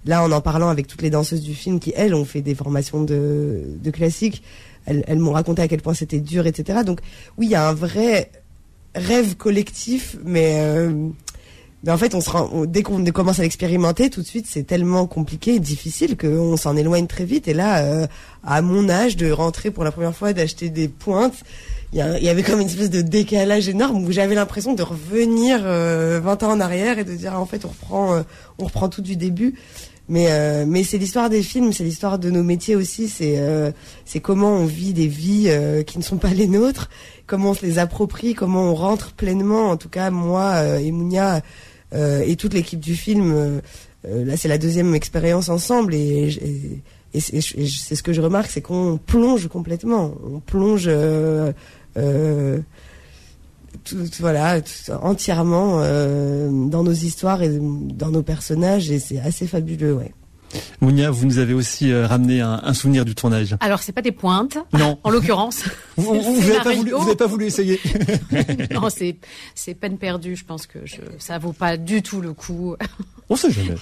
Là, en en parlant avec toutes les danseuses du film qui, elles, ont fait des formations de, de classique, elles, elles m'ont raconté à quel point c'était dur, etc. Donc, oui, il y a un vrai rêve collectif, mais... Euh, mais en fait, on se rend, dès qu'on commence à l'expérimenter, tout de suite, c'est tellement compliqué et difficile qu'on s'en éloigne très vite. Et là, euh, à mon âge, de rentrer pour la première fois, d'acheter des pointes, il y, avait comme une espèce de décalage énorme où j'avais l'impression de revenir 20 euh, ans en arrière et de dire, en fait, on reprend, euh, on reprend tout du début. Mais mais c'est l'histoire des films, c'est l'histoire de nos métiers aussi. C'est c'est comment on vit des vies qui ne sont pas les nôtres, comment on se les approprie, comment on rentre pleinement. En tout cas, moi et Mounia euh, et toute l'équipe du film. Euh, euh, là, c'est la deuxième expérience ensemble et, et, c'est ce que je remarque, c'est qu'on plonge complètement. On plonge tout, voilà, entièrement dans nos histoires et dans nos personnages et c'est assez fabuleux, ouais. Mounia, vous nous avez aussi euh, ramené un, souvenir du tournage. Alors, c'est pas des pointes. Non. En l'occurrence. vous n'avez pas, pas, voulu essayer. non, c'est, peine perdue. Je pense que je, ça vaut pas du tout le coup. On sait jamais.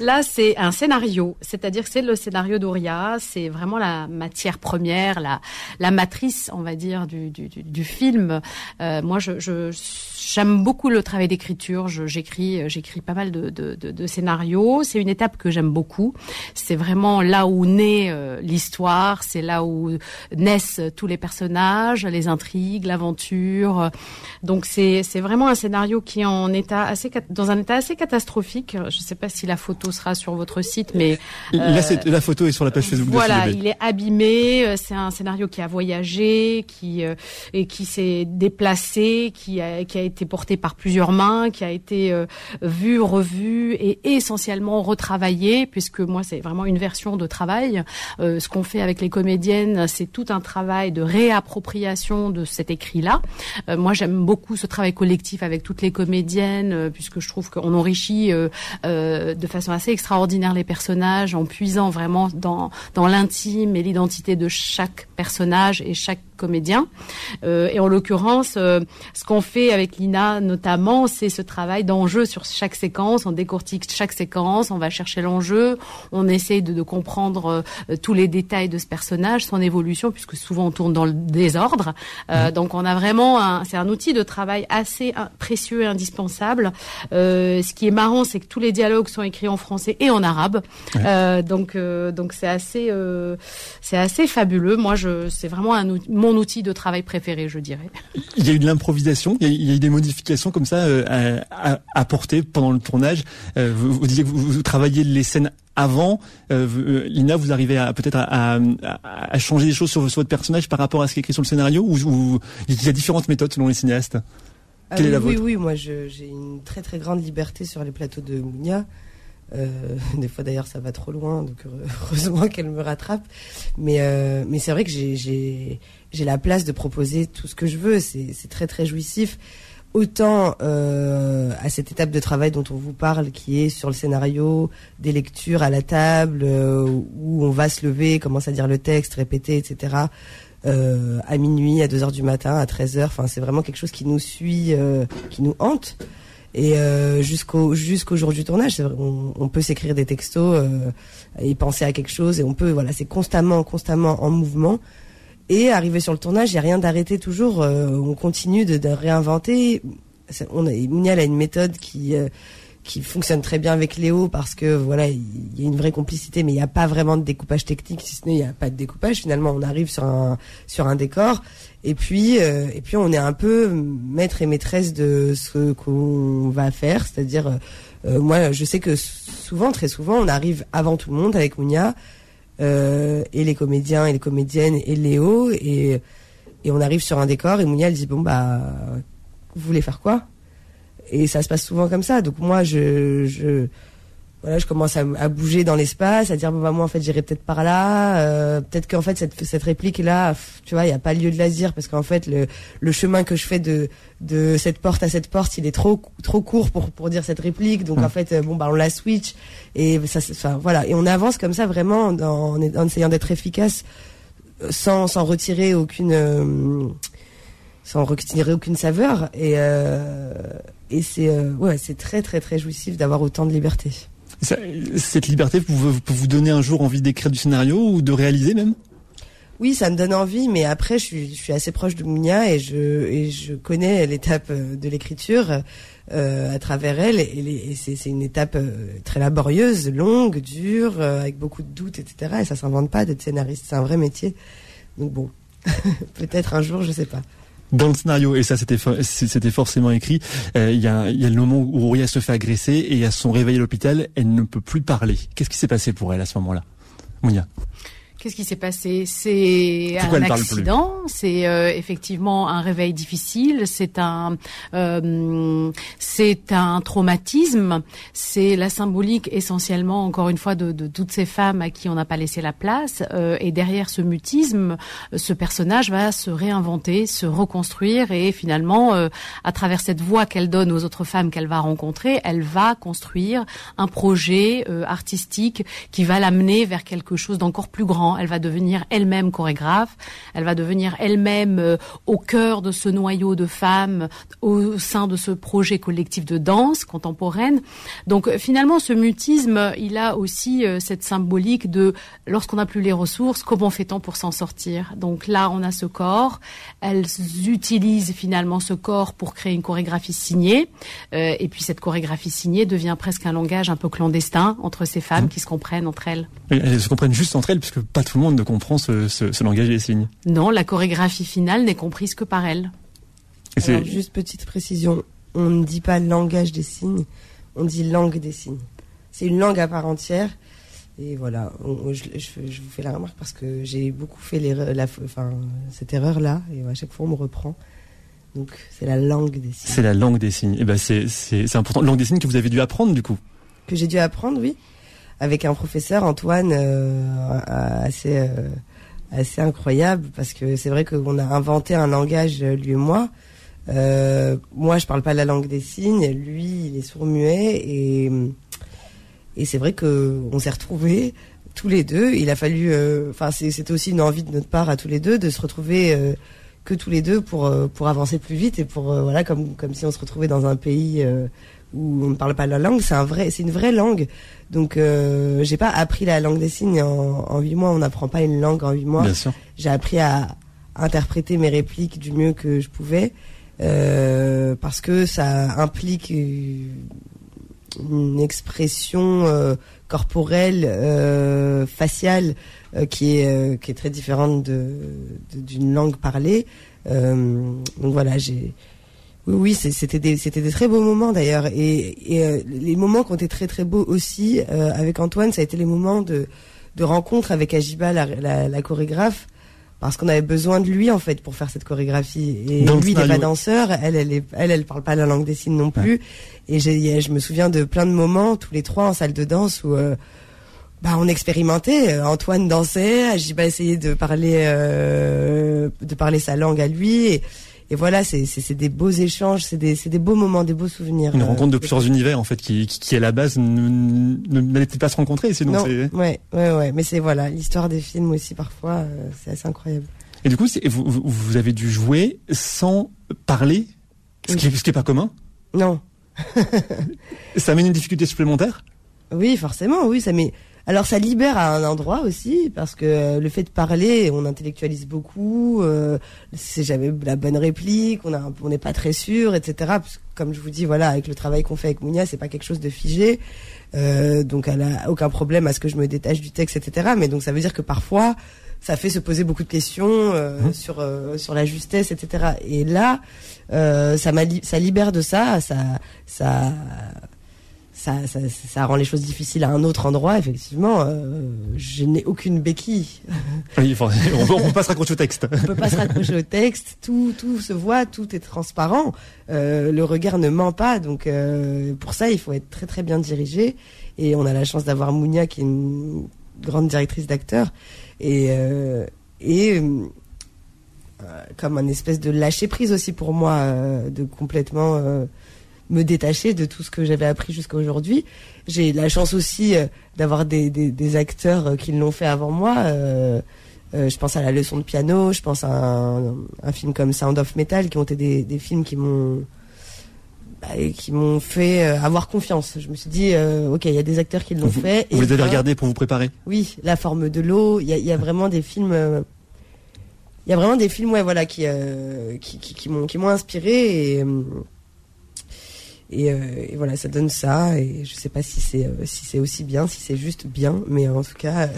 Là, c'est un scénario. C'est-à-dire que c'est le scénario d'Auria. C'est vraiment la matière première, la, la matrice, on va dire, du, du, du, film. Euh, moi, je, J'aime beaucoup le travail d'écriture. J'écris, j'écris pas mal de, de, de, de scénarios. C'est une étape que j'aime beaucoup. C'est vraiment là où naît euh, l'histoire. C'est là où naissent tous les personnages, les intrigues, l'aventure. Donc c'est c'est vraiment un scénario qui est en état assez dans un état assez catastrophique. Je ne sais pas si la photo sera sur votre site, mais là, euh, la photo est sur la page Facebook. Voilà, il est abîmé. C'est un scénario qui a voyagé, qui et qui s'est déplacé, qui a qui a été été porté par plusieurs mains, qui a été euh, vu, revu et essentiellement retravaillé, puisque moi c'est vraiment une version de travail. Euh, ce qu'on fait avec les comédiennes, c'est tout un travail de réappropriation de cet écrit-là. Euh, moi j'aime beaucoup ce travail collectif avec toutes les comédiennes, puisque je trouve qu'on enrichit de façon assez extraordinaire les personnages en puisant vraiment dans, dans l'intime et l'identité de chaque personnage et chaque comédien. Euh, et en l'occurrence, euh, ce qu'on fait avec Lina notamment, c'est ce travail d'enjeu sur chaque séquence. On décortique chaque séquence, on va chercher l'enjeu, on essaye de, de comprendre euh, tous les détails de ce personnage, son évolution, puisque souvent on tourne dans le désordre. Euh, mmh. Donc on a vraiment, c'est un outil de travail assez précieux et indispensable. ce qui est marrant, c'est que tous les dialogues sont écrits en français et en arabe. donc donc c'est assez c'est assez fabuleux. Moi, je c'est vraiment un mon outil de travail préféré, je dirais. Il y a eu de l'improvisation, il, y a eu des modifications comme ça euh, à, apporter pendant le tournage. Euh, vous, disiez que vous, travailliez les scènes avant. Euh, Lina, vous arrivez à peut-être à, changer des choses sur, votre personnage par rapport à ce qui est écrit sur le scénario ou, il y a différentes méthodes selon les cinéastes? Ah Quelle est la oui, oui, moi j'ai une très très grande liberté sur les plateaux de Mounia. Euh, des fois d'ailleurs ça va trop loin, donc heureusement qu'elle me rattrape. Mais euh, mais c'est vrai que j'ai j'ai la place de proposer tout ce que je veux. C'est très très jouissif. Autant euh, à cette étape de travail dont on vous parle, qui est sur le scénario, des lectures à la table, où on va se lever, commence à dire le texte, répéter, etc. à minuit, à 2 heures du matin, à 13 heures. Enfin, c'est vraiment quelque chose qui nous suit, qui nous hante. Et euh, jusqu'au jusqu'au jour du tournage, on, on, peut s'écrire des textos euh, et penser à quelque chose. Et on peut, voilà, c'est constamment, constamment en mouvement. Et arrivé sur le tournage, il n'y a rien d'arrêté toujours. Euh, on continue de, réinventer. On a, a une méthode qui euh, qui fonctionne très bien avec Léo parce que voilà, il y a une vraie complicité, mais il n'y a pas vraiment de découpage technique, si ce n'est il n'y a pas de découpage. Finalement, on arrive sur un sur un décor et puis euh, et puis on est un peu maître et maîtresse de ce qu'on va faire, c'est-à-dire moi je sais que souvent, très souvent, on arrive avant tout le monde avec Mounia. Et les comédiens et les comédiennes et Léo et et on arrive sur un décor et Mounia elle dit bon bah vous voulez faire quoi? Et ça se passe souvent comme ça. Donc moi je je voilà, je commence à, bouger dans l'espace, à dire bon bah moi en fait j'irai peut-être par là, euh, peut-être qu'en fait cette, cette réplique là, tu vois, il y a pas lieu de la dire parce qu'en fait le, le chemin que je fais de de cette porte à cette porte, il est trop trop court pour pour dire cette réplique. Donc en mmh. fait euh, bon bah on la switch et ça enfin voilà et on avance comme ça vraiment en, en essayant d'être efficace euh, sans sans retirer aucune sans retirer aucune saveur et et c'est ouais c'est très très très jouissif d'avoir autant de liberté cette liberté peut vous, donner un jour envie d'écrire du scénario ou de réaliser même? Oui, ça me donne envie, mais après, je suis, assez proche de Mounia et je, connais l'étape euh, de l'écriture euh, à travers elle. Et, c'est une étape euh, très laborieuse, longue, dure, avec beaucoup de doutes, etc. Et ça s'invente pas d'être scénariste, c'est un vrai métier. Donc bon, peut-être un jour, je sais pas dans le scénario, et ça c'était forcément écrit, euh, il y, a, y, a, le moment où Rouria se fait agresser et à son réveil à l'hôpital, elle ne peut plus parler. Qu'est-ce qui s'est passé pour elle à ce moment-là Mounia? Qu'est-ce qui s'est passé? C'est un accident, c'est euh, effectivement un réveil difficile, c'est un euh, c'est un traumatisme, c'est la symbolique essentiellement encore une fois de, de, toutes ces femmes à qui on n'a pas laissé la place euh, et derrière ce mutisme, ce personnage va se réinventer, se reconstruire et finalement à travers cette voix qu'elle donne aux autres femmes qu'elle va rencontrer, elle va construire un projet artistique qui va l'amener vers quelque chose d'encore plus grand elle va devenir elle-même chorégraphe, elle va devenir elle-même euh, au cœur de ce noyau de femmes, au sein de ce projet collectif de danse contemporaine. Donc euh, finalement, ce mutisme, il a aussi euh, cette symbolique de lorsqu'on n'a plus les ressources, comment fait-on pour s'en sortir? Donc là, on a ce corps, elles utilisent finalement ce corps pour créer une chorégraphie signée, et puis cette chorégraphie signée devient presque un langage un peu clandestin entre ces femmes mmh. qui se comprennent entre elles. Elles se comprennent juste entre elles, puisque pas tout le monde ne comprend ce, ce, langage des signes. Non, la chorégraphie finale n'est comprise que par elle. Alors, juste petite précision, on ne dit pas langage des signes, on dit langue des signes. C'est une langue à part entière. Et voilà, je, vous fais la remarque parce que j'ai beaucoup fait la, enfin, cette erreur-là, et à chaque fois on me reprend. Donc c'est la langue des signes. C'est la langue des signes. Et eh ben c'est important. Langue des signes que vous avez dû apprendre du coup. Que j'ai dû apprendre, oui avec un professeur Antoine euh, assez euh, assez incroyable parce que c'est vrai qu'on a inventé un langage lui et moi. Euh, moi, je parle pas la langue des signes. Lui, il est sourd-muet et et c'est vrai que on s'est retrouvés tous les deux. Il a fallu, enfin, c'était aussi une envie de notre part à tous les deux de se retrouver que tous les deux pour pour avancer plus vite et pour voilà comme comme si on se retrouvait dans un pays où on ne parle pas la langue, c'est un vrai, c'est une vraie langue. Donc, euh, j'ai pas appris la langue des signes en huit mois. On n'apprend pas une langue en huit mois. J'ai appris à interpréter mes répliques du mieux que je pouvais, euh, parce que ça implique une expression euh, corporelle, euh, faciale, euh, qui est qui est très différente de d'une langue parlée. donc voilà, j'ai oui, oui, c'était des, c'était des très beaux moments d'ailleurs. Et, euh, les moments qui ont été très très beaux aussi euh, avec Antoine, ça a été les moments de, de rencontre avec Ajiba, la, la, chorégraphe, parce qu'on avait besoin de lui en fait pour faire cette chorégraphie. Et lui, il n'est pas danseur, elle, elle, est, elle, elle parle pas la langue des signes non plus. Et j'ai, je me souviens de plein de moments, tous les trois en salle de danse où euh, bah, on expérimentait. Antoine dansait, Ajiba essayait de parler, de parler sa langue à lui. Et, et voilà, c'est des beaux échanges, c'est des, des, beaux moments, des beaux souvenirs. Une euh, rencontre de plusieurs univers en fait, qui, qui, à la base n'allait pas se rencontrer. Sinon, non, ouais, ouais, ouais. Mais c'est voilà, l'histoire des films aussi parfois, euh, c'est assez incroyable. Et du coup, vous, vous avez dû jouer sans parler, ce qui, ce qui est pas commun. Non. ça amène une difficulté supplémentaire? Oui, forcément, oui, ça met alors ça libère à un endroit aussi parce que euh, le fait de parler, on intellectualise beaucoup. Euh, si j'avais la bonne réplique, on a, on n'est pas très sûr, etc. comme je vous dis, voilà, avec le travail qu'on fait avec Mounia, c'est pas quelque chose de figé. Euh, donc elle a aucun problème à ce que je me détache du texte, etc. Mais donc ça veut dire que parfois ça fait se poser beaucoup de questions euh, mmh. sur sur la justesse, etc. Et là, ça, ça libère de ça, ça ça ça, ça, ça, rend les choses difficiles à un autre endroit, effectivement, euh, je n'ai aucune béquille. Oui, on peut, peut pas se raccrocher au texte. on peut pas se raccrocher au texte, tout, tout se voit, tout est transparent, euh, le regard ne ment pas, donc euh, pour ça, il faut être très très bien dirigé, et on a la chance d'avoir Mounia qui est une grande directrice d'acteurs, et, et comme un espèce de lâcher prise aussi pour moi, de complètement me détacher de tout ce que j'avais appris jusqu'à aujourd'hui. J'ai la chance aussi euh, d'avoir des, des, des, acteurs euh, qui l'ont fait avant moi. Euh, euh, je pense à la leçon de piano, je pense à un, un film comme Sound of Metal, qui ont été des, des films qui m'ont bah, qui m'ont fait avoir confiance. Je me suis dit, ok, il y a des acteurs qui l'ont fait. Vous les avez regardés pour vous préparer? Oui, La forme de l'eau. Il y a, y a, vraiment des films. Il y a vraiment des films, ouais, voilà, qui qui, qui, qui m'ont qui m'ont inspiré et et, euh, et, voilà, ça donne ça. Et je sais pas si c'est euh, si c'est aussi bien, si c'est juste bien, mais en tout cas.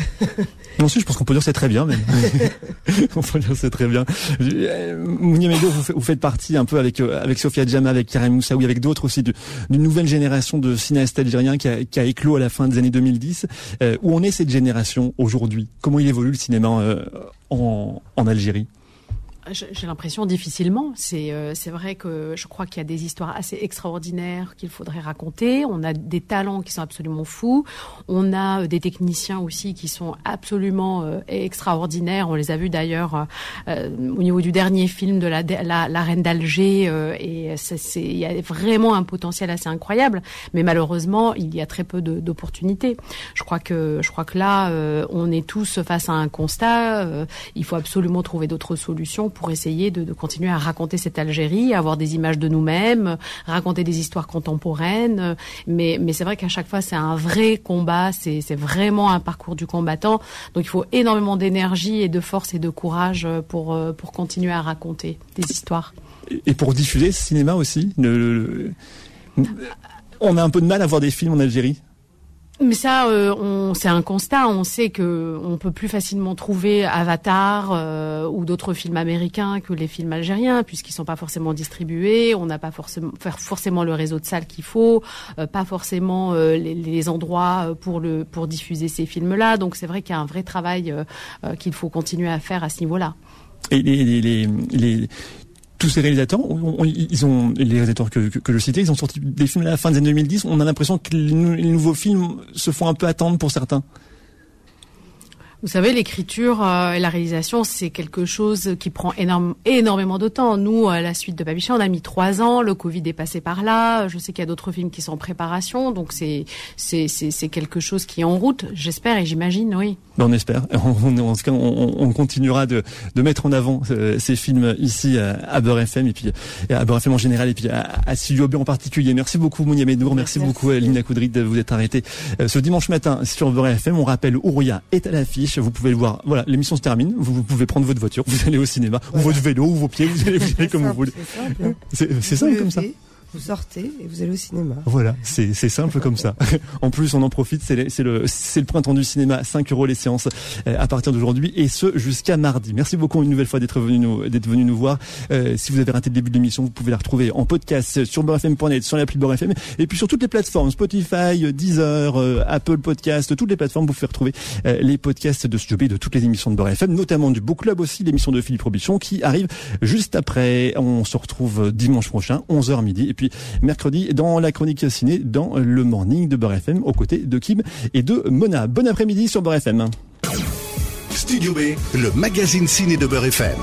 non, si, je pense qu'on peut dire c'est très bien. Même. on peut dire c'est très bien. Euh, Mounia Medo, vous, vous, faites partie un peu avec euh, avec Sofia Djama, avec Karim Moussaoui, avec d'autres aussi d'une nouvelle génération de cinéastes algériens qui a, qui a, éclos à la fin des années 2010. Euh, où en est cette génération aujourd'hui? Comment il évolue le cinéma en, en Algérie? J'ai l'impression difficilement. C'est euh, vrai que je crois qu'il y a des histoires assez extraordinaires qu'il faudrait raconter. On a des talents qui sont absolument fous. On a euh, des techniciens aussi qui sont absolument euh, extraordinaires. On les a vus d'ailleurs euh, au niveau du dernier film de la la, la Reine d'Alger. Euh, et il y a vraiment un potentiel assez incroyable. Mais malheureusement, il y a très peu d'opportunités. Je crois que je crois que là, euh, on est tous face à un constat. il faut absolument trouver d'autres solutions pour essayer de, continuer à raconter cette Algérie, avoir des images de nous-mêmes, raconter des histoires contemporaines. Mais, c'est vrai qu'à chaque fois, c'est un vrai combat, c'est vraiment un parcours du combattant. Donc il faut énormément d'énergie et de force et de courage pour, pour continuer à raconter des histoires. Et pour diffuser ce cinéma aussi. On a un peu de mal à voir des films en Algérie? Mais ça, euh, on, c'est un constat. On sait que on peut plus facilement trouver Avatar euh, ou d'autres films américains que les films algériens, puisqu'ils sont pas forcément distribués. On n'a pas forcément forcément le réseau de salles qu'il faut, euh, pas forcément euh, les, les, endroits pour le pour diffuser ces films-là. Donc c'est vrai qu'il y a un vrai travail euh, qu'il faut continuer à faire à ce niveau-là. Et les, les, les, tous ces réalisateurs, ils ont les réalisateurs que, je citais, ils ont sorti des films à la fin des années 2010. On a l'impression que les, nouveaux films se font un peu attendre pour certains. Vous savez, l'écriture euh, et la réalisation, c'est quelque chose qui prend énorme, énormément de temps. Nous, à la suite de Babicha, on a mis trois ans. Le Covid est passé par là. Je sais qu'il y a d'autres films qui sont en préparation. Donc, c'est c'est c'est quelque chose qui est en route, j'espère et j'imagine, oui. Ben, on espère. On, en tout cas, on, on continuera de, de, mettre en avant euh, ces films ici à, Beurre FM et puis à Beurre FM en général et puis à, à Studio B en particulier. Merci beaucoup Mounia Medour, merci, merci, beaucoup Lina Koudrit de vous être arrêtée euh, ce dimanche matin sur Beurre FM. On rappelle Ouria est à l'affiche vous pouvez le voir. Voilà, l'émission se termine. Vous, vous, pouvez prendre votre voiture, vous allez au cinéma, voilà. ou votre vélo, ou vos pieds, vous allez, vous allez comme simple, vous voulez. C'est simple comme ça vous sortez et vous allez au cinéma. Voilà, c'est simple comme ça. en plus, on en profite, c'est le, le, printemps du cinéma, 5 euros les séances euh, à partir d'aujourd'hui et ce jusqu'à mardi. Merci beaucoup une nouvelle fois d'être venu nous d'être venu nous voir. Euh, si vous avez raté le début de l'émission, vous pouvez la retrouver en podcast sur beurrefm.net, sur l'appli Beurre FM et puis sur toutes les plateformes Spotify, Deezer, euh, Apple Podcast, toutes les plateformes vous pouvez retrouver euh, les podcasts de Studio B de toutes les émissions de Beurre FM, notamment du Book Club aussi, l'émission de Philippe Robichon qui arrive juste après. On se retrouve dimanche prochain, 11h midi et puis mercredi dans la chronique ciné dans le morning de Beurre FM aux côtés de Kim et de Mona. Bon après-midi sur Beurre FM. Studio B, le magazine ciné de Beurre FM.